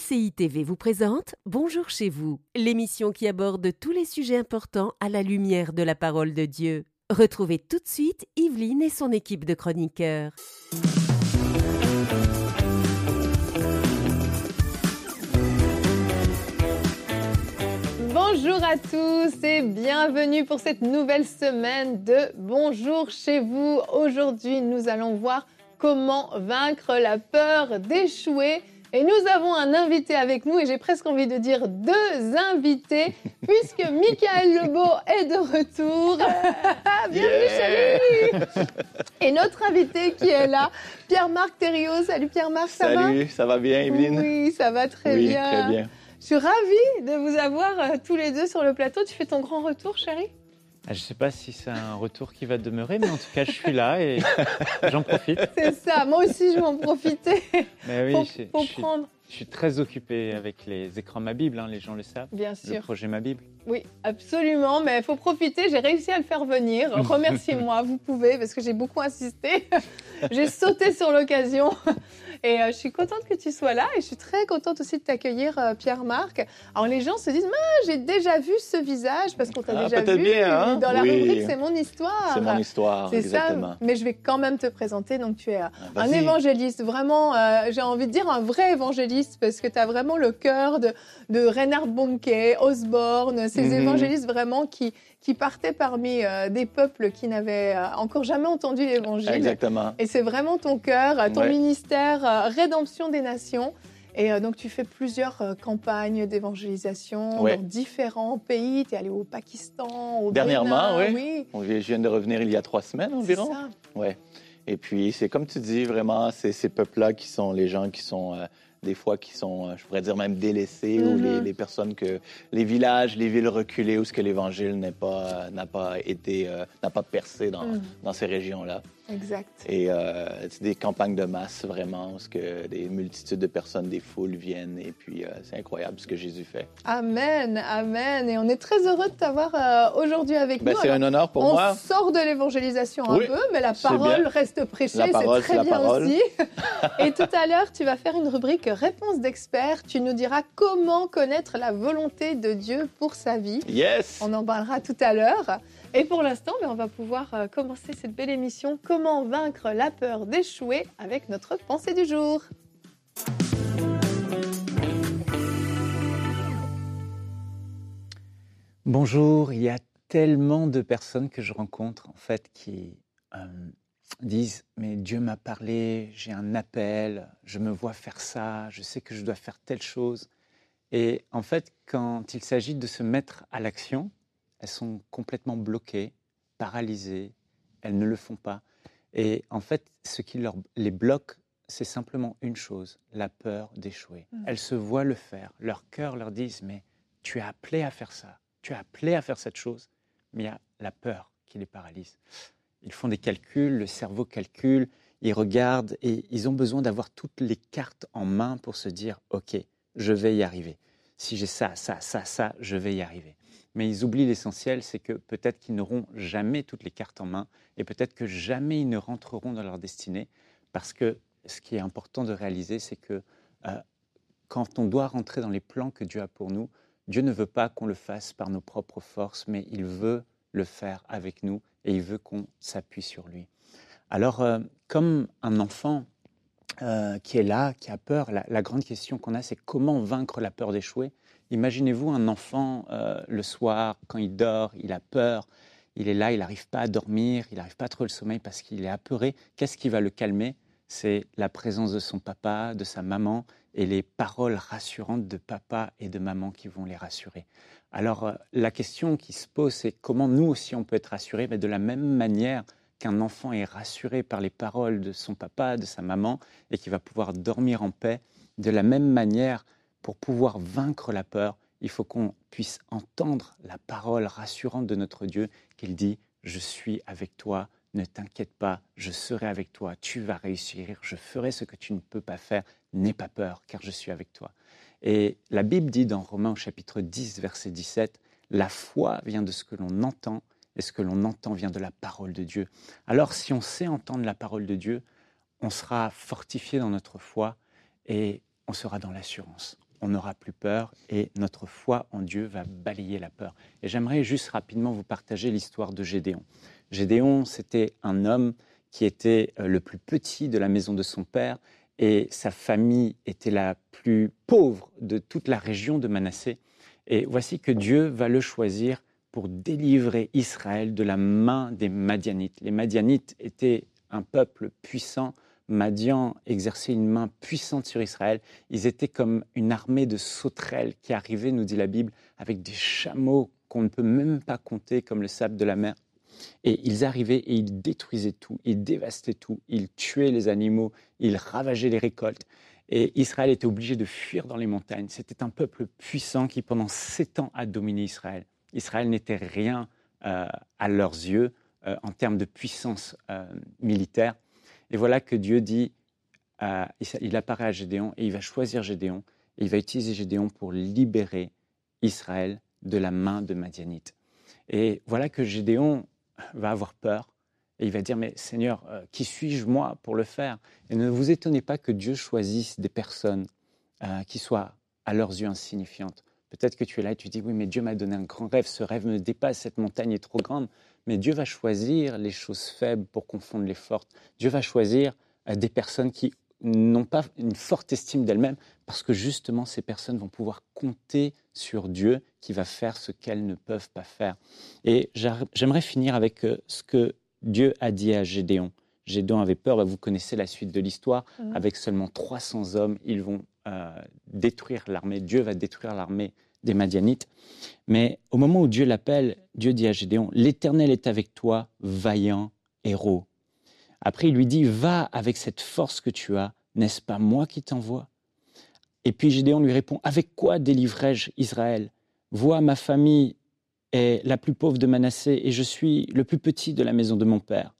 MCI TV vous présente Bonjour chez vous, l'émission qui aborde tous les sujets importants à la lumière de la parole de Dieu. Retrouvez tout de suite Yveline et son équipe de chroniqueurs. Bonjour à tous et bienvenue pour cette nouvelle semaine de Bonjour chez vous. Aujourd'hui, nous allons voir comment vaincre la peur d'échouer. Et nous avons un invité avec nous, et j'ai presque envie de dire deux invités, puisque Michael Lebeau est de retour. Bienvenue chez lui Et notre invité qui est là, Pierre-Marc Thériault. Salut Pierre-Marc, ça va? Salut, ça va bien, Evelyne? Oui, ça va très Oui, bien. très bien. Je suis ravie de vous avoir euh, tous les deux sur le plateau. Tu fais ton grand retour, chérie? Ah, Je ne sais pas si c'est un retour qui va demeurer, mais en tout cas, je suis là et j'en profite. C'est ça, moi aussi je vais en profiter Mais oui, pour, je, pour je suis, prendre. je suis très occupé avec les écrans Ma Bible, hein, les gens le savent. Bien Le sûr. projet Ma Bible. Oui, absolument, mais il faut profiter. J'ai réussi à le faire venir. Remerciez-moi, vous pouvez, parce que j'ai beaucoup insisté. j'ai sauté sur l'occasion. Et euh, je suis contente que tu sois là et je suis très contente aussi de t'accueillir, euh, Pierre-Marc. Alors les gens se disent, j'ai déjà vu ce visage parce qu'on t'a Ah, déjà vu bien, hein? dans la Oui. rubrique C'est mon histoire. C'est mon histoire, C'est exactement. ça, mais je vais quand même te présenter. Donc tu es euh, Ah, un évangéliste, vraiment, euh, j'ai envie de dire un vrai évangéliste, parce que tu as vraiment le cœur de, de Reinhard Bonnke, Osborne, ces Mhm. évangélistes vraiment qui, qui partaient parmi euh, des peuples qui n'avaient euh, encore jamais entendu l'évangile. Exactement. Et c'est vraiment ton cœur, euh, ton Ouais. ministère, Rédemption des Nations. Et donc, tu fais plusieurs campagnes d'évangélisation Ouais. dans différents pays. Tu es allé au Pakistan, au Dernièrement, Bénin, oui. Je viens de revenir il y a trois semaines C'est environ. ça. Ouais. Et puis, c'est comme tu dis, vraiment, c'est ces peuples-là qui sont les gens qui sont, des fois, qui sont, euh, je pourrais dire même délaissés, ou Mhm. les, les personnes que, les villages, les villes reculées où ce que l'Évangile n'est pas, n'a pas été, euh, n'a pas percé dans, dans ces régions-là. Exact. Et euh, c'est des campagnes de masse, vraiment, où ce que des multitudes de personnes, des foules viennent. Et puis, euh, c'est incroyable ce que Jésus fait. Amen, amen. Et on est très heureux de t'avoir euh, aujourd'hui avec Ben, nous. c'est un honneur pour on moi. sort de l'évangélisation un peu, mais la parole bien. reste prêchée, c'est très bien parole. aussi. Et tout à l'heure, tu vas faire une rubrique réponse d'expert. Tu nous diras comment connaître la volonté de Dieu pour sa vie. Yes! On en parlera tout à l'heure. Et pour l'instant, ben, on va pouvoir euh, commencer cette belle émission Comment vaincre la peur d'échouer avec notre pensée du jour. Bonjour, il y a tellement de personnes que je rencontre en fait qui euh, disent mais Dieu m'a parlé, j'ai un appel, je me vois faire ça, je sais que je dois faire telle chose. Et en fait, quand il s'agit de se mettre à l'action, elles sont complètement bloquées, paralysées, elles ne le font pas. Et en fait, ce qui leur, les bloque, c'est simplement une chose, la peur d'échouer. Mm. Elles se voient le faire, leur cœur leur dit mais tu es appelé à faire ça, tu es appelé à faire cette chose, mais il y a la peur qui les paralyse. Ils font des calculs, le cerveau calcule, ils regardent et ils ont besoin d'avoir toutes les cartes en main pour se dire ok, je vais y arriver. Si j'ai ça, ça, ça, ça, je vais y arriver. Mais ils oublient l'essentiel, c'est que peut-être qu'ils n'auront jamais toutes les cartes en main et peut-être que jamais ils ne rentreront dans leur destinée parce que ce qui est important de réaliser, c'est que euh, quand on doit rentrer dans les plans que Dieu a pour nous, Dieu ne veut pas qu'on le fasse par nos propres forces, mais il veut le faire avec nous et il veut qu'on s'appuie sur lui. Alors, euh, comme un enfant euh, qui est là, qui a peur, la, grande question qu'on a, c'est comment vaincre la peur d'échouer? Imaginez-vous un enfant euh, le soir, quand il dort, il a peur, il est là, il n'arrive pas à dormir, il n'arrive pas à trouver le sommeil parce qu'il est apeuré. Qu'est-ce qui va le calmer? C'est la présence de son papa, de sa maman et les paroles rassurantes de papa et de maman qui vont les rassurer. Alors, euh, la question qui se pose, c'est comment nous aussi on peut être rassurés Mais De la même manière qu'un enfant est rassuré par les paroles de son papa, de sa maman, et qui va pouvoir dormir en paix, de la même manière, pour pouvoir vaincre la peur, il faut qu'on puisse entendre la parole rassurante de notre Dieu, qu'il dit, je suis avec toi, ne t'inquiète pas, je serai avec toi, tu vas réussir, je ferai ce que tu ne peux pas faire, n'aie pas peur, car je suis avec toi. Et la Bible dit dans Romains chapitre 10, verset 17, la foi vient de ce que l'on entend, et ce que l'on entend vient de la parole de Dieu. Alors si on sait entendre la parole de Dieu, on sera fortifié dans notre foi et on sera dans l'assurance. on n'aura plus peur et notre foi en Dieu va balayer la peur. Et j'aimerais juste rapidement vous partager l'histoire de Gédéon. Gédéon, c'était un homme qui était euh, le plus petit de la maison de son père et sa famille était la plus pauvre de toute la région de Manassé. Et voici que Dieu va le choisir pour délivrer Israël de la main des Madianites. Les Madianites étaient un peuple puissant. Madian exerçait une main puissante sur Israël. Ils étaient comme une armée de sauterelles qui arrivait, nous dit la Bible, avec des chameaux qu'on ne peut même pas compter comme le sable de la mer. Et ils arrivaient et ils détruisaient tout, ils dévastaient tout, ils tuaient les animaux, ils ravageaient les récoltes. Et Israël était obligé de fuir dans les montagnes. C'était un peuple puissant qui, pendant sept ans, a dominé Israël. Israël n'était rien euh, à leurs yeux euh, en termes de puissance euh, militaire. Et voilà que Dieu dit, il apparaît à Gédéon et il va choisir Gédéon et il va utiliser Gédéon pour libérer Israël de la main de Madianite. Et voilà que Gédéon va avoir peur et il va dire, mais Seigneur, qui suis-je moi pour le faire? Et ne vous étonnez pas que Dieu choisisse des personnes qui soient à leurs yeux insignifiantes. Peut-être que tu es là et tu dis, oui, mais Dieu m'a donné un grand rêve, ce rêve me dépasse, cette montagne est trop grande. Mais Dieu va choisir les choses faibles pour confondre les fortes. Dieu va choisir euh, des personnes qui n'ont pas une forte estime d'elles-mêmes, parce que justement, ces personnes vont pouvoir compter sur Dieu qui va faire ce qu'elles ne peuvent pas faire. Et j'aimerais finir avec euh, ce que Dieu a dit à Gédéon. Gédéon avait peur, vous connaissez la suite de l'histoire, mmh. avec seulement 300 hommes, ils vont détruire l'armée, Dieu va détruire l'armée des Madianites. Mais au moment où Dieu l'appelle, Dieu dit à Gédéon, L'Éternel est avec toi, vaillant héros. Après, il lui dit, Va avec cette force que tu as, n'est-ce pas moi qui t'envoie? Et puis Gédéon lui répond, Avec quoi délivrerai-je Israël? Vois, ma famille est la plus pauvre de Manassé et je suis le plus petit de la maison de mon père.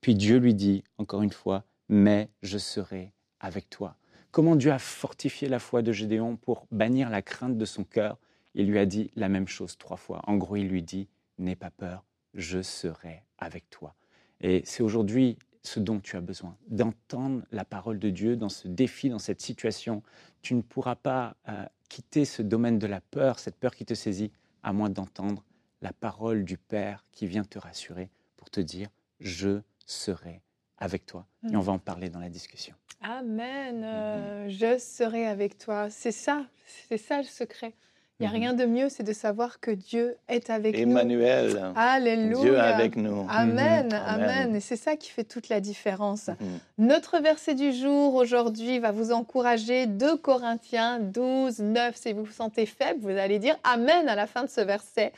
Puis Dieu lui dit, encore une fois, Mais je serai avec toi comment Dieu a fortifié la foi de Gédéon pour bannir la crainte de son cœur? Il lui a dit la même chose trois fois. En gros, il lui dit, n'aie pas peur, je serai avec toi. Et c'est aujourd'hui ce dont tu as besoin, d'entendre la parole de Dieu dans ce défi, dans cette situation. Tu ne pourras pas euh, quitter ce domaine de la peur, cette peur qui te saisit, à moins d'entendre la parole du Père qui vient te rassurer pour te dire, je serai avec toi. Et mm. on va en parler dans la discussion. Amen. Euh, je serai avec toi. C'est ça, c'est ça le secret. Il n'y a mhm. rien de mieux, c'est de savoir que Dieu est avec nous. Emmanuel. Alléluia. Dieu avec nous. Amen, mhm. amen. Et c'est ça qui fait toute la différence. Mhm. Notre verset du jour aujourd'hui va vous encourager. 2 Corinthiens 12, 9. Si vous vous sentez faible, vous allez dire Amen à la fin de ce verset.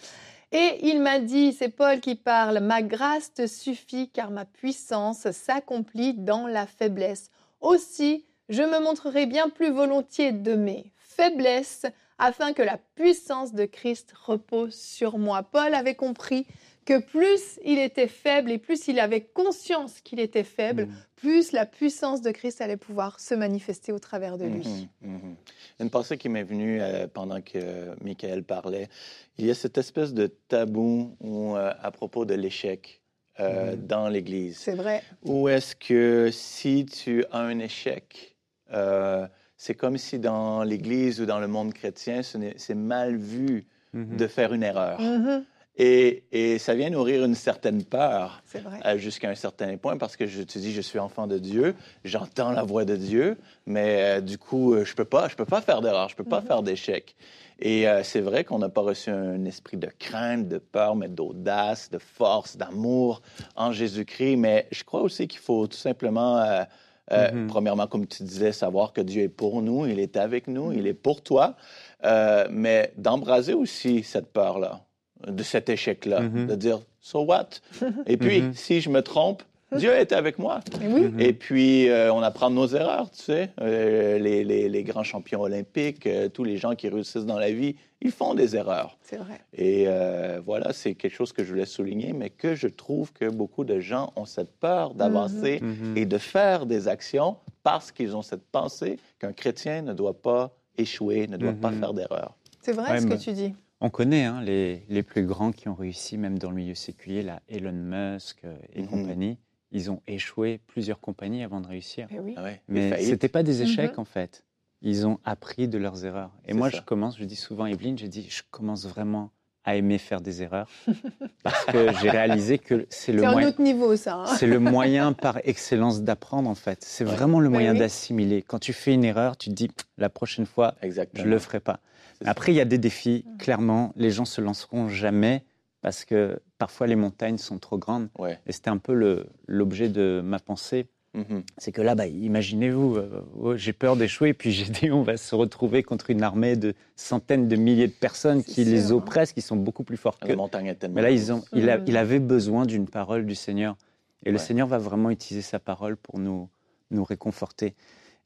Et il m'a dit, c'est Paul qui parle, Ma grâce te suffit car ma puissance s'accomplit dans la faiblesse. Aussi, je me montrerai bien plus volontiers de mes faiblesses afin que la puissance de Christ repose sur moi. Paul avait compris que plus il était faible et plus il avait conscience qu'il était faible, mm. plus la puissance de Christ allait pouvoir se manifester au travers de lui. Mm-hmm, mm-hmm. Une pensée qui m'est venue euh, pendant que Michael parlait, il y a cette espèce de tabou euh, à propos de l'échec. Euh, mm. dans l'Église. C'est vrai. Ou est-ce que si tu as un échec, euh, c'est comme si dans l'Église ou dans le monde chrétien, c'est mal vu mm-hmm. de faire une erreur. Mm-hmm. Et, et, ça vient nourrir une certaine peur euh, jusqu'à un certain point parce que je te dis, je suis enfant de Dieu, j'entends la voix de Dieu, mais du coup, je peux pas, je peux pas faire d'erreur, je peux pas mm-hmm. faire d'échec. Et euh, c'est vrai qu'on n'a pas reçu un esprit de crainte, de peur, mais d'audace, de force, d'amour en Jésus-Christ. Mais je crois aussi qu'il faut tout simplement, euh, euh, mm-hmm. premièrement, comme tu disais, savoir que Dieu est pour nous, il est avec nous, il est pour toi, mais d'embraser aussi cette peur-là, de cet échec-là, mm-hmm. de dire, so what? Et puis, mm-hmm. si je me trompe, Dieu est avec moi. Et puis, euh, on apprend nos erreurs, tu sais. Euh, les, les, grands champions olympiques, euh, tous les gens qui réussissent dans la vie, ils font des erreurs. C'est vrai. Et voilà, c'est quelque chose que je voulais souligner, mais que je trouve que beaucoup de gens ont cette peur d'avancer mhm. Mhm. et de faire des actions parce qu'ils ont cette pensée qu'un chrétien ne doit pas échouer, ne doit pas mhm. faire d'erreurs. C'est vrai ce que tu dis. On connaît hein, les, les, plus grands qui ont réussi, même dans le milieu séculier, là, Elon Musk et compagnie ils ont échoué plusieurs compagnies avant de réussir. Eh Mais, ah ce n'était pas des échecs, mhm. en fait. ils ont appris de leurs erreurs. Et moi, ça. je commence, je dis souvent à Evelyne, je dis, je commence vraiment à aimer faire des erreurs parce que j'ai réalisé que c'est le C'est un moyen. autre niveau, ça. hein. C'est le moyen par excellence d'apprendre en fait. C'est Ouais. vraiment le Oui, moyen oui. d'assimiler. Quand tu fais une erreur, tu te dis la prochaine fois, Exactement. je le ferai pas. Après, il y a des défis. Clairement, les gens se lanceront jamais parce que parfois les montagnes sont trop grandes. Ouais. Et c'était un peu l'objet de ma pensée. Mhm. C'est que là, bah, imaginez-vous, euh, oh, j'ai peur d'échouer, puis Gédéon va se retrouver contre une armée de centaines de milliers de personnes qui les sûr. oppressent, qui sont beaucoup plus fortes La qu'eux. montagne est tellement. Mais là, ils ont, il, a- il avait besoin d'une parole du Seigneur. Et le. Seigneur va vraiment utiliser sa parole pour nous, nous réconforter.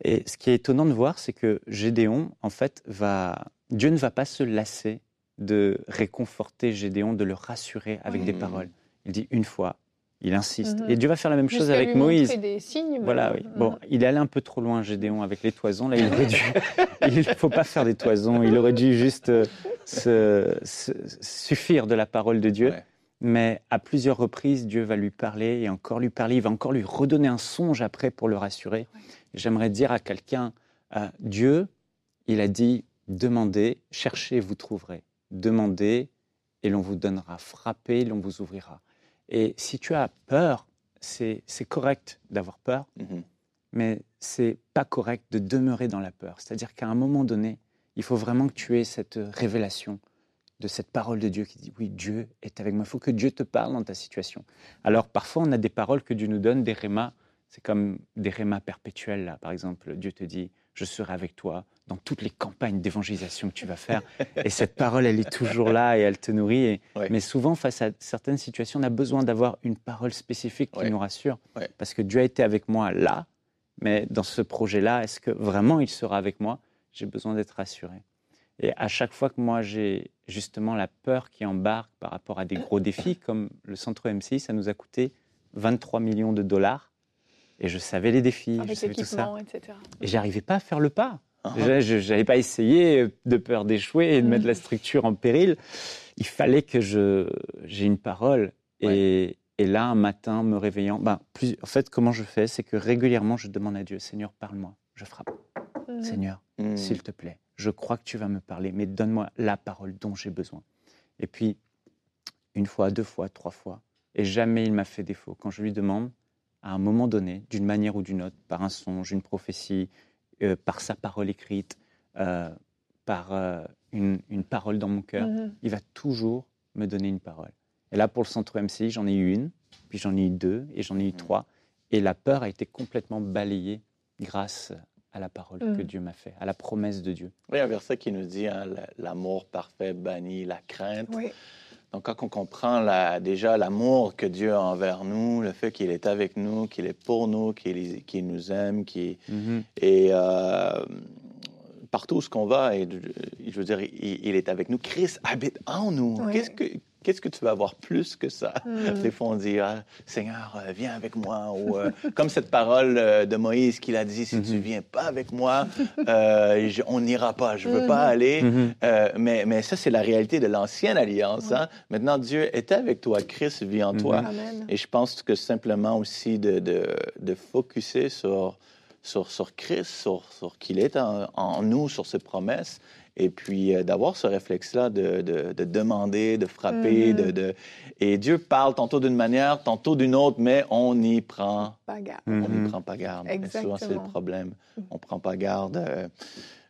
Et ce qui est étonnant de voir, c'est que Gédéon, en fait, va. Dieu ne va pas se lasser de réconforter Gédéon, de le rassurer avec des Mhm. paroles. Il dit une fois, il insiste. Mhm. Et Dieu va faire la même chose avec lui Moïse. des signes. Voilà, oui. Bon, il est allé un peu trop loin, Gédéon, avec les toisons. Là, il aurait dû. il ne faut pas faire des toisons. Il aurait dû juste euh, se, se- suffire de la parole de Dieu. Ouais. Mais à plusieurs reprises, Dieu va lui parler et encore lui parler. Il va encore lui redonner un songe après pour le rassurer. J'aimerais dire à quelqu'un euh, Dieu, il a dit demandez, cherchez, vous trouverez. Demandez et l'on vous donnera. Frappez, l'on vous ouvrira. Et si tu as peur, c'est correct d'avoir peur Mhm. mais c'est pas correct de demeurer dans la peur. C'est-à-dire qu'à un moment donné, il faut vraiment que tu aies cette révélation de cette parole de Dieu qui dit oui, Dieu est avec moi. Il faut que Dieu te parle dans ta situation. Alors parfois, on a des paroles que Dieu nous donne, des rémas. C'est comme des rémas perpétuels. Là. Par exemple, Dieu te dit je serai avec toi dans toutes les campagnes d'évangélisation que tu vas faire. et cette parole, elle est toujours là et elle te nourrit. Et- Ouais. Mais souvent, face à certaines situations, on a besoin d'avoir une parole spécifique qui Ouais. nous rassure. Ouais. Parce que Dieu a été avec moi là, mais dans ce projet-là, est-ce que vraiment il sera avec moi? J'ai besoin d'être rassuré. Et à chaque fois que moi j'ai justement la peur qui embarque par rapport à des gros défis, comme le centre MCI, ça nous a coûté 23 millions de dollars. Et je savais les défis, je Avec savais tout ça. etc. Et j'arrivais pas à faire le pas. Déjà, je n'allais pas essayer de peur d'échouer et de Mm. mettre la structure en péril. Il fallait que je j'ai une parole. Et, et là, un matin, me réveillant, ben, plus, en fait, comment je fais C'est que régulièrement, je demande à Dieu, Seigneur, parle-moi. Je frappe. Mhm. Seigneur, Mhm. s'il te plaît, je crois que tu vas me parler, mais donne-moi la parole dont j'ai besoin. Et puis, une fois, deux fois, trois fois, et jamais il m'a fait défaut. Quand je lui demande, à un moment donné, d'une manière ou d'une autre, par un songe, une prophétie, euh, par sa parole écrite, euh, par euh, une, une parole dans mon cœur, Mhm. il va toujours me donner une parole. Et là, pour le centre MCI, j'en ai eu une, puis j'en ai eu deux, et j'en ai eu trois. Et la peur a été complètement balayée grâce à la parole que Mhm. Dieu m'a fait, à la promesse de Dieu. Oui, il y a un verset qui nous dit hein, la- l'amour parfait bannit la crainte. Oui. Donc, quand on comprend la- déjà l'amour que Dieu a envers nous, le fait qu'il est avec nous, qu'il est pour nous, qu'il nous aime, qu'il et euh, partout où ce qu'on va, et, je veux dire, il, il est avec nous. Christ habite en nous. Oui. Qu'est-ce que Qu'est-ce que tu vas avoir plus que ça? Mhm. Des fois, on dit, Ah, Seigneur, euh, viens avec moi. Ou euh, comme cette parole euh, de Moïse qu'il a dit, si tu Mhm. viens pas avec moi, euh, je- on n'ira pas. Je veux pas Mhm. aller. Mhm. Euh, mais, mais ça, c'est la réalité de l'ancienne alliance. hein. Maintenant, Dieu est avec toi. Christ vit en Mhm. toi. Amen. Et je pense que simplement aussi de, de, de focuser sur, sur, sur Christ, sur, sur qu'il est en, en nous, sur ses promesses, et puis euh, d'avoir ce réflexe-là de, de, de demander, de frapper. Mhm. de, de... Et Dieu parle tantôt d'une manière, tantôt d'une autre, mais on n'y prend, Pas garde. on n'y prend pas garde. Et souvent, c'est le Exactement. problème. On ne prend pas garde. euh,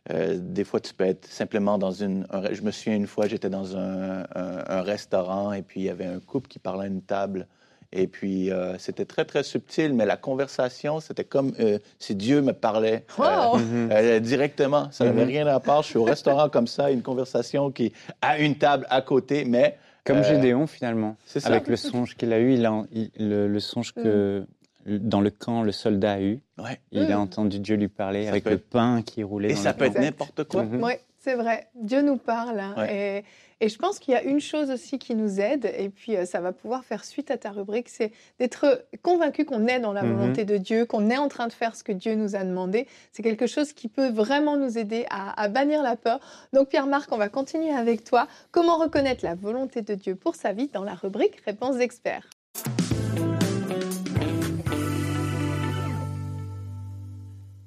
euh, des fois, tu peux être simplement dans une. un je me souviens une fois, j'étais dans un, un- un restaurant et puis il y avait un couple qui parlait à une table. Et puis, euh, c'était très, très subtil, mais la conversation, c'était comme euh, si Dieu me parlait euh! Mhm. euh, directement. Ça n'avait Mhm. rien à part. Je suis au restaurant comme ça, une conversation qui à une table à côté, mais Comme Euh, Gédéon, finalement, c'est ça. avec le songe qu'il a eu, il a, il- le, le songe que dans le camp, le soldat a eu. ouais. Il a Mhm. entendu Dieu lui parler Ça avec peut le pain qui roulait Et dans ça le peut être n'importe quoi. Mhm. Oui, c'est vrai. Dieu nous parle. hein. Ouais. Et, et je pense qu'il y a une chose aussi qui nous aide, et puis euh, ça va pouvoir faire suite à ta rubrique, c'est d'être convaincu qu'on est dans la Mhm. volonté de Dieu, qu'on est en train de faire ce que Dieu nous a demandé. C'est quelque chose qui peut vraiment nous aider à, à bannir la peur. Donc Pierre-Marc, on va continuer avec toi. Comment reconnaître la volonté de Dieu pour sa vie dans la rubrique Réponse d'experts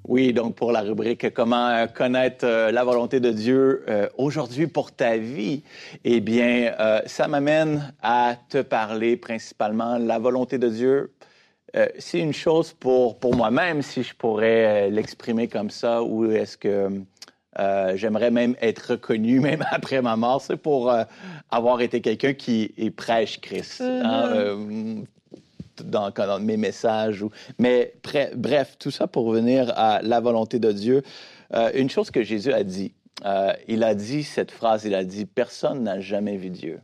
Oui, donc pour la rubrique Comment euh, connaître euh, la volonté de Dieu euh, aujourd'hui pour ta vie, eh bien, ça m'amène à te parler principalement la volonté de Dieu. c'est une chose pour, pour moi-même, si je pourrais l'exprimer comme ça, ou est-ce que j'aimerais même être reconnu, même après ma mort, c'est pour avoir été quelqu'un qui prêche Christ. Hein, mm-hmm dans, mes messages. Ou... Mais bref, tout ça pour revenir à la volonté de Dieu. Euh, une chose que Jésus a dit, euh, il a dit cette phrase, il a dit, personne n'a jamais vu Dieu.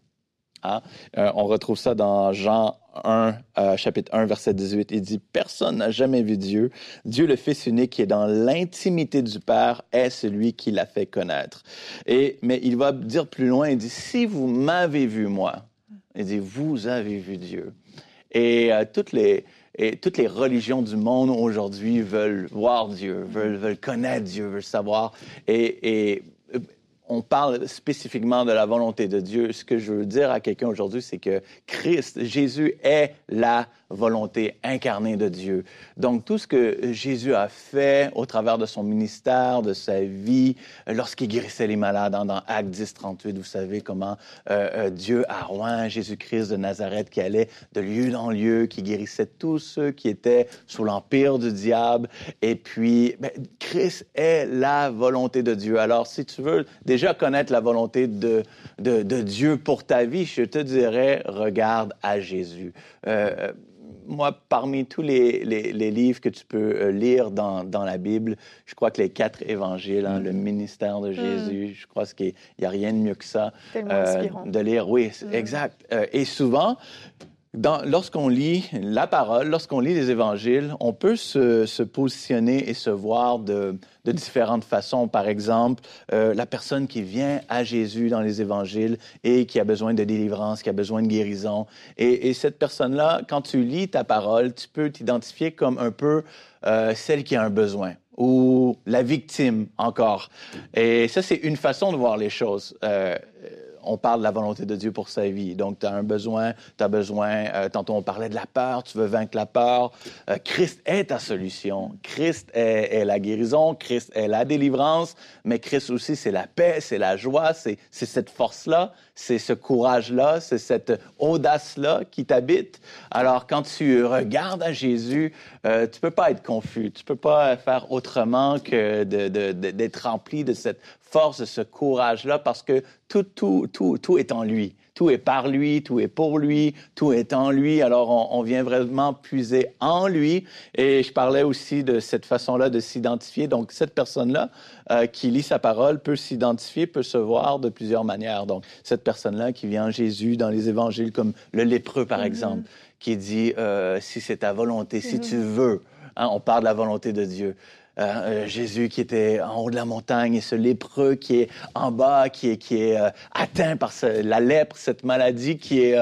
Hein? Euh, on retrouve ça dans Jean 1, chapitre 1, verset 18. Il dit, personne n'a jamais vu Dieu. Dieu, le Fils unique, qui est dans l'intimité du Père, est celui qui l'a fait connaître. Et, mais il va dire plus loin, il dit, si vous m'avez vu, moi, il dit, vous avez vu Dieu. Et euh, toutes les toutes les religions du monde aujourd'hui veulent voir Dieu, veulent, veulent connaître Dieu, veulent savoir. Et, et on parle spécifiquement de la volonté de Dieu. Ce que je veux dire à quelqu'un aujourd'hui, c'est que Christ, Jésus est la volonté incarnée de Dieu. Donc tout ce que Jésus a fait au travers de son ministère, de sa vie, euh, lorsqu'il guérissait les malades dans, Acte 10, 38, vous savez comment euh, euh, Dieu a roi Jésus-Christ de Nazareth qui allait de lieu en lieu, qui guérissait tous ceux qui étaient sous l'empire du diable. Et puis, ben, Christ est la volonté de Dieu. Alors si tu veux déjà connaître la volonté de, de, Dieu pour ta vie, je te dirais, regarde à Jésus moi, parmi tous les, les, livres que tu peux euh, lire dans, dans, la Bible, je crois que les quatre évangiles, hein, le mm. ministère de mm. Jésus, je crois qu'il n'y a rien de mieux que ça. Euh, de lire, oui, mm. exact. Euh, et souvent, lorsqu'on lit la parole, lorsqu'on lit les évangiles, on peut se, positionner et se voir de, différentes façons. Par exemple, euh, la personne qui vient à Jésus dans les évangiles et qui a besoin de délivrance, qui a besoin de guérison. Et, et cette personne-là, quand tu lis ta parole, tu peux t'identifier comme un peu euh, celle qui a un besoin ou la victime encore. Et ça, c'est une façon de voir les choses. Euh, on parle de la volonté de Dieu pour sa vie. Donc, tu as un besoin, tu as besoin, euh, tantôt on parlait de la peur, tu veux vaincre la peur. Euh, Christ est ta solution. Christ est, la guérison, Christ est la délivrance, mais Christ aussi, c'est la paix, c'est la joie, c'est cette force-là, c'est ce courage-là, c'est cette audace-là qui t'habite. Alors, quand tu regardes à Jésus, euh, tu peux pas être confus, tu peux pas faire autrement que d'être rempli de cette force, de ce courage-là, parce que tout, tout, tout, tout est en lui. Tout est par lui, tout est pour lui, tout est en lui. Alors, on, vient vraiment puiser en lui. Et je parlais aussi de cette façon-là de s'identifier. Donc, cette personne-là euh, qui lit sa parole peut s'identifier, peut se voir de plusieurs manières. Donc, cette personne-là qui vient en Jésus dans les évangiles, comme le lépreux, par mm-hmm. exemple, qui dit, euh, si c'est ta volonté, si mm-hmm. tu veux, hein, on parle de la volonté de Dieu. Euh, euh, Jésus qui était en haut de la montagne et ce lépreux qui est en bas, qui est, qui est euh, atteint par la lèpre, cette maladie qui est,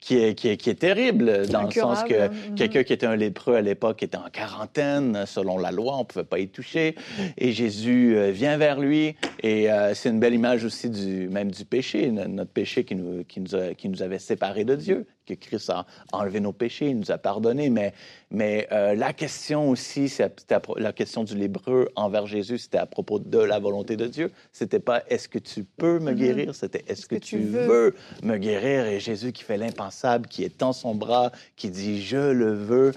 qui est, qui est, qui est terrible, dans le sens que mm-hmm. quelqu'un qui était un lépreux à l'époque était en quarantaine, selon la loi, on ne pouvait pas y toucher. Et Jésus vient vers lui, et c'est une belle image aussi du, même du péché, notre péché qui nous, qui nous, qui nous avait séparés de Dieu que Christ a enlevé nos péchés, il nous a pardonné, mais, mais euh, la question aussi, c'était la question du Lébreu envers Jésus, c'était à propos de la volonté de Dieu. C'était pas est-ce que tu peux me mm-hmm. guérir, c'était est-ce que, tu veux? me guérir? Et Jésus qui fait l'impensable, qui étend son bras, qui dit je le veux.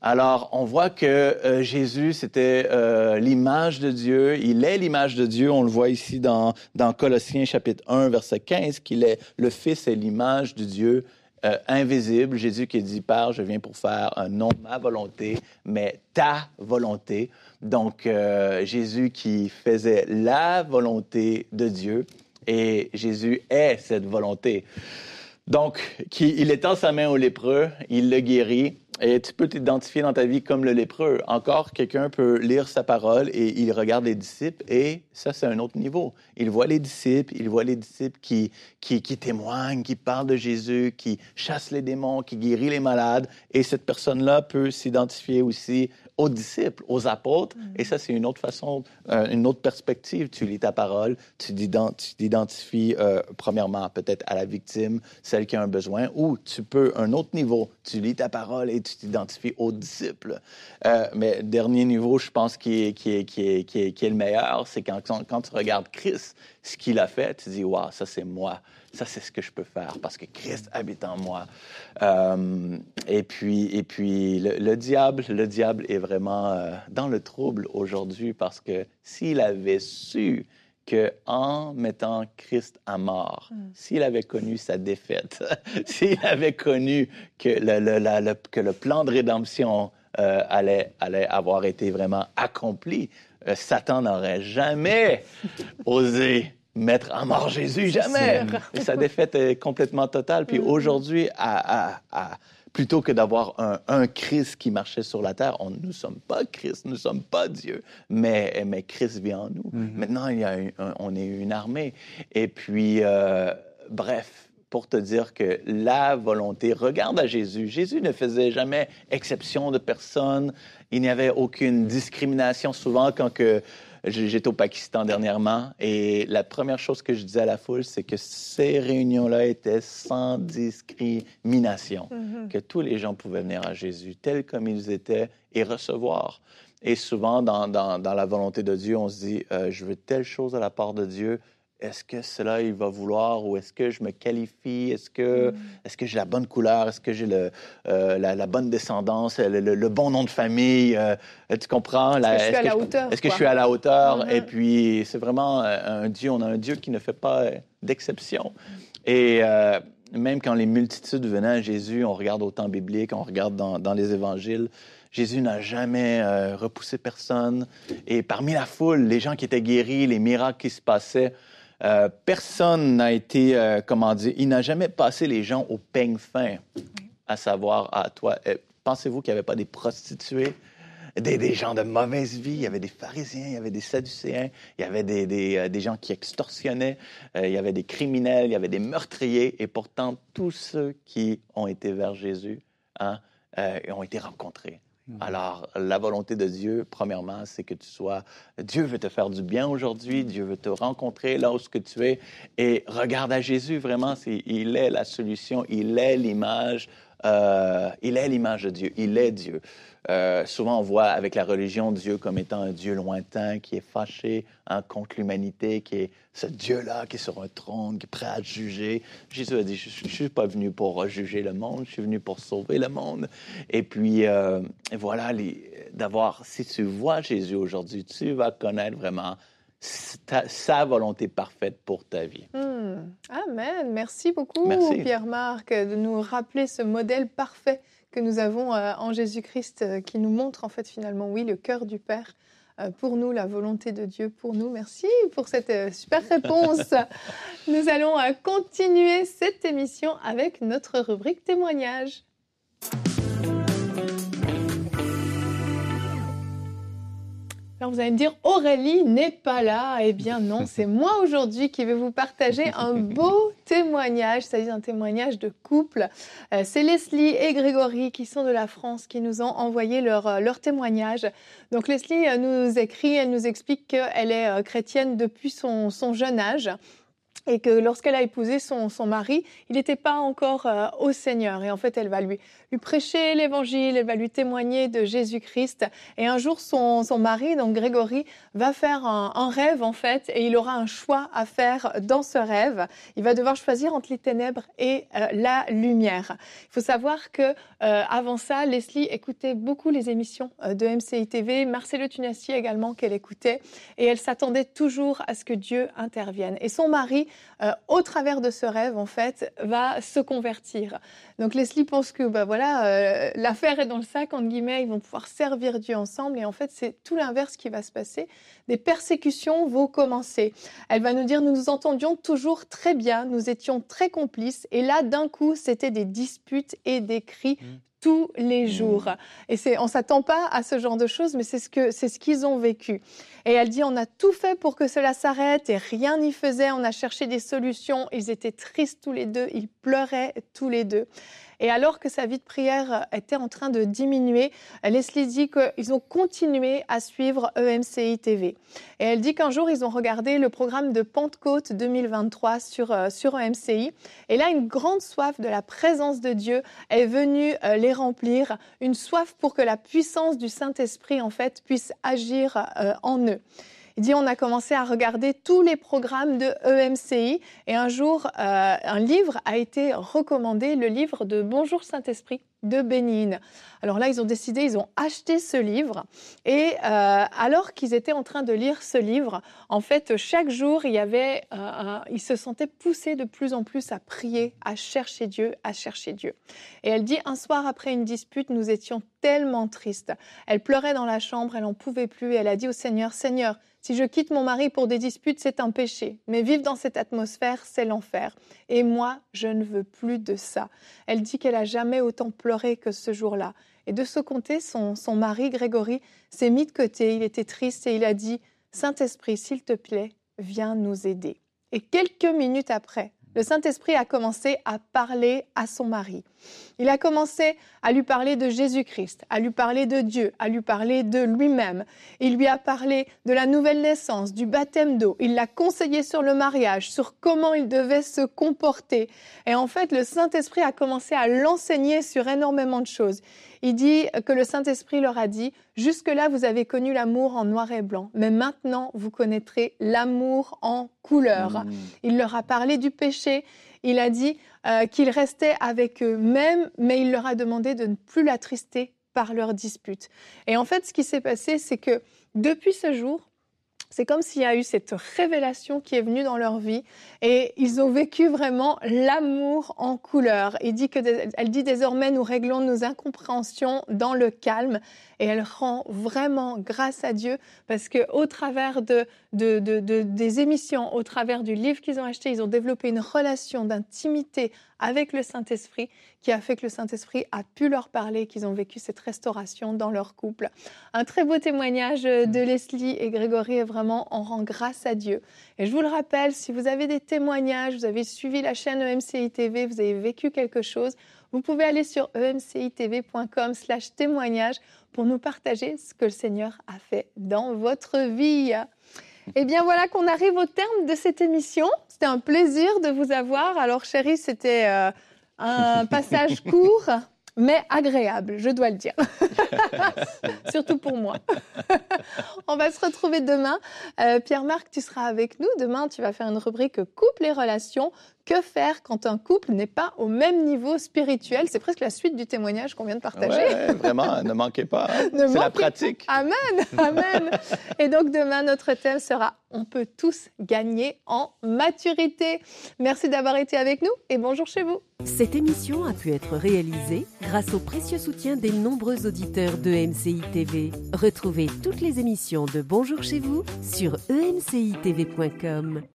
Alors, on voit que euh, Jésus, c'était euh, l'image de Dieu. Il est l'image de Dieu. On le voit ici dans, dans Colossiens chapitre 1, verset 15, qu'il est le Fils et l'image de Dieu euh, invisible. Jésus qui dit, Père, je viens pour faire non ma volonté, mais ta volonté. Donc, euh, Jésus qui faisait la volonté de Dieu et Jésus est cette volonté. Donc, qui, il étend sa main au lépreux, il le guérit, et tu peux t'identifier dans ta vie comme le lépreux. Encore, quelqu'un peut lire sa parole et il regarde les disciples et ça, c'est un autre niveau. Il voit les disciples, il voit les disciples qui, qui, qui témoignent, qui parlent de Jésus, qui chassent les démons, qui guérissent les malades. Et cette personne-là peut s'identifier aussi aux disciples, aux apôtres. Et ça, c'est une autre façon, euh, une autre perspective. Tu lis ta parole, tu t'identifies euh, premièrement peut-être à la victime, celle qui a un besoin, ou tu peux, un autre niveau, tu lis ta parole et tu t'identifies aux disciples. Euh, mais dernier niveau, je pense, qui est, qui est, qui est, qui est, qui est le meilleur, c'est quand, quand tu regardes Christ, ce qu'il a fait, tu dis, waouh, ça c'est moi ça c'est ce que je peux faire parce que Christ habite en moi. Euh, et puis, et puis le, diable, le diable est vraiment euh, dans le trouble aujourd'hui parce que s'il avait su que en mettant Christ à mort, mm. s'il avait connu sa défaite, s'il avait connu que le, que le plan de rédemption euh, allait, allait avoir été vraiment accompli, Satan n'aurait jamais osé mettre à mort Jésus, jamais. Et sa défaite est complètement totale. Puis mm-hmm. aujourd'hui, à, plutôt que d'avoir un, Christ qui marchait sur la terre, on, nous ne sommes pas Christ, nous ne sommes pas Dieu, mais, mais Christ vit en nous. Mm-hmm. Maintenant, il y a on est une armée. Et puis, euh, bref, pour te dire que la volonté, regarde à Jésus. Jésus ne faisait jamais exception de personne. Il n'y avait aucune discrimination. Souvent, quand que J'étais au Pakistan dernièrement et la première chose que je disais à la foule, c'est que ces réunions-là étaient sans discrimination, mm-hmm. que tous les gens pouvaient venir à Jésus tels comme ils étaient et recevoir. Et souvent, dans, dans, la volonté de Dieu, on se dit, euh, je veux telle chose à la part de Dieu, est-ce que cela il va vouloir ou est-ce que je me qualifie? Est-ce que, mm. est-ce que j'ai la bonne couleur? Est-ce que j'ai le, euh, la, bonne descendance, le, bon nom de famille? Euh, Tu comprends? Est-ce que je suis à la hauteur Est-ce que je suis à la hauteur? Et puis c'est vraiment euh, un Dieu. On a un Dieu qui ne fait pas d'exception. Et même quand les multitudes venaient à Jésus, on regarde au temps biblique, on regarde dans, dans les évangiles. Jésus n'a jamais repoussé personne. Et parmi la foule, les gens qui étaient guéris, les miracles qui se passaient, euh, personne n'a été, euh, comment dire, il n'a jamais passé les gens au peigne fin, à savoir, à toi, euh, pensez-vous qu'il n'y avait pas des prostituées, des, gens de mauvaise vie, il y avait des pharisiens, il y avait des sadducéens, il y avait des, des gens qui extorsionnaient, il y avait des criminels, il y avait des meurtriers, et pourtant tous ceux qui ont été vers Jésus hein, ont été rencontrés. Mhm. Alors, la volonté de Dieu, premièrement, c'est que tu sois... Dieu veut te faire du bien aujourd'hui, Dieu veut te rencontrer là où ce que tu es. Et regarde à Jésus, vraiment, il est la solution, il est l'image, euh, il est l'image de Dieu, il est Dieu. Euh, souvent, on voit avec la religion Dieu comme étant un Dieu lointain qui est fâché hein, contre l'humanité, qui est ce Dieu-là qui est sur un trône, qui est prêt à juger. Jésus a dit, je ne suis pas venu pour juger le monde, je suis venu pour sauver le monde. Et puis, euh, voilà, d'avoir, si tu vois Jésus aujourd'hui, tu vas connaître vraiment sa volonté parfaite pour ta vie. Hmm. Amen. Merci beaucoup, Pierre-Marc, de nous rappeler ce modèle parfait que nous avons euh, en Jésus-Christ euh, qui nous montre en fait finalement, oui, le cœur du Père euh, pour nous, la volonté de Dieu pour nous. Merci pour cette super réponse. nous allons continuer cette émission avec notre rubrique témoignage. Alors vous allez me dire, Aurélie n'est pas là. Eh bien non, c'est moi aujourd'hui qui vais vous partager un beau témoignage, c'est-à-dire un témoignage de couple. Euh, c'est Leslie et Grégory qui sont de la France qui nous ont envoyé leur, euh, leur témoignage. Donc Leslie euh, nous écrit, elle nous explique qu'elle est chrétienne depuis son, son jeune âge et que lorsqu'elle a épousé son, son mari, il n'était pas encore au Seigneur. Et en fait, elle va lui lui prêcher l'évangile, elle va lui témoigner de Jésus-Christ. Et un jour, son, son, mari, donc Grégory, va faire un, rêve en fait, et il aura un choix à faire dans ce rêve. Il va devoir choisir entre les ténèbres et euh, la lumière. Il faut savoir que euh, avant ça, Leslie écoutait beaucoup les émissions euh, de MCI TV, Marcelo Tunassi également qu'elle écoutait, et elle s'attendait toujours à ce que Dieu intervienne. Et son mari, au travers de ce rêve en fait, va se convertir. Donc Leslie pense que bah voilà, euh, l'affaire est dans le sac entre guillemets, ils vont pouvoir servir Dieu ensemble et en fait c'est tout l'inverse qui va se passer. Des persécutions vont commencer. Elle va nous dire nous nous entendions toujours très bien, nous étions très complices et là d'un coup c'était des disputes et des cris mmh tous les mmh. jours. Et c'est, on s'attend pas à ce genre de choses, mais c'est ce que, c'est ce qu'ils ont vécu. Et elle dit, on a tout fait pour que cela s'arrête et rien n'y faisait. On a cherché des solutions. Ils étaient tristes tous les deux. Ils pleuraient tous les deux. Et alors que sa vie de prière était en train de diminuer, Leslie dit qu'ils ont continué à suivre EMCI TV. Et elle dit qu'un jour, ils ont regardé le programme de Pentecôte 2023 sur, euh, sur EMCI. Et là, une grande soif de la présence de Dieu est venue euh, les remplir, une soif pour que la puissance du Saint-Esprit, en fait, puisse agir euh, en eux. Il dit on a commencé à regarder tous les programmes de EMCI et un jour, euh, un livre a été recommandé, le livre de Bonjour Saint-Esprit de Bénigne. Alors là, ils ont décidé, ils ont acheté ce livre et euh, alors qu'ils étaient en train de lire ce livre, en fait, chaque jour, il y avait, euh, ils se sentaient poussés de plus en plus à prier, à chercher Dieu, à chercher Dieu. Et elle dit, un soir après une dispute, nous étions tellement tristes. Elle pleurait dans la chambre, elle n'en pouvait plus et elle a dit au Seigneur, Seigneur, si je quitte mon mari pour des disputes, c'est un péché. Mais vivre dans cette atmosphère, c'est l'enfer. Et moi, je ne veux plus de ça. Elle dit qu'elle a jamais autant pleuré que ce jour-là. Et de ce côté, son, son mari, Grégory, s'est mis de côté. Il était triste et il a dit Saint-Esprit, s'il te plaît, viens nous aider. Et quelques minutes après, le Saint-Esprit a commencé à parler à son mari. Il a commencé à lui parler de Jésus-Christ, à lui parler de Dieu, à lui parler de lui-même. Il lui a parlé de la nouvelle naissance, du baptême d'eau. Il l'a conseillé sur le mariage, sur comment il devait se comporter. Et en fait, le Saint-Esprit a commencé à l'enseigner sur énormément de choses. Il dit que le Saint-Esprit leur a dit, jusque-là, vous avez connu l'amour en noir et blanc, mais maintenant, vous connaîtrez l'amour en couleur. Mmh. Il leur a parlé du péché. Il a dit euh, qu'il restait avec eux-mêmes, mais il leur a demandé de ne plus l'attrister par leurs disputes. Et en fait, ce qui s'est passé, c'est que depuis ce jour, c'est comme s'il y a eu cette révélation qui est venue dans leur vie et ils ont vécu vraiment l'amour en couleur. Il dit que, elle dit désormais nous réglons nos incompréhensions dans le calme et elle rend vraiment grâce à Dieu parce que au travers de, de, de, des émissions, au travers du livre qu'ils ont acheté, ils ont développé une relation d'intimité avec le Saint-Esprit qui a fait que le Saint-Esprit a pu leur parler, qu'ils ont vécu cette restauration dans leur couple. Un très beau témoignage de Leslie et Grégory est vraiment on rend grâce à Dieu. Et je vous le rappelle, si vous avez des témoignages, vous avez suivi la chaîne EMCI TV, vous avez vécu quelque chose, vous pouvez aller sur emcitv.com slash témoignage pour nous partager ce que le Seigneur a fait dans votre vie. Eh bien voilà qu'on arrive au terme de cette émission. C'était un plaisir de vous avoir. Alors chérie, c'était euh, un passage court mais agréable, je dois le dire. Surtout pour moi. On va se retrouver demain. Euh, Pierre-Marc, tu seras avec nous. Demain, tu vas faire une rubrique couple et relations. Que faire quand un couple n'est pas au même niveau spirituel? C'est presque la suite du témoignage qu'on vient de partager. Ouais, vraiment, ne manquez pas. Hein. C'est la pratique. Amen, amen. Et donc demain, notre thème sera On peut tous gagner en maturité. Merci d'avoir été avec nous et bonjour chez vous. Cette émission a pu être réalisée grâce au précieux soutien des nombreux auditeurs de MCI TV. Retrouvez toutes les émissions de Bonjour chez vous sur emcitv.com.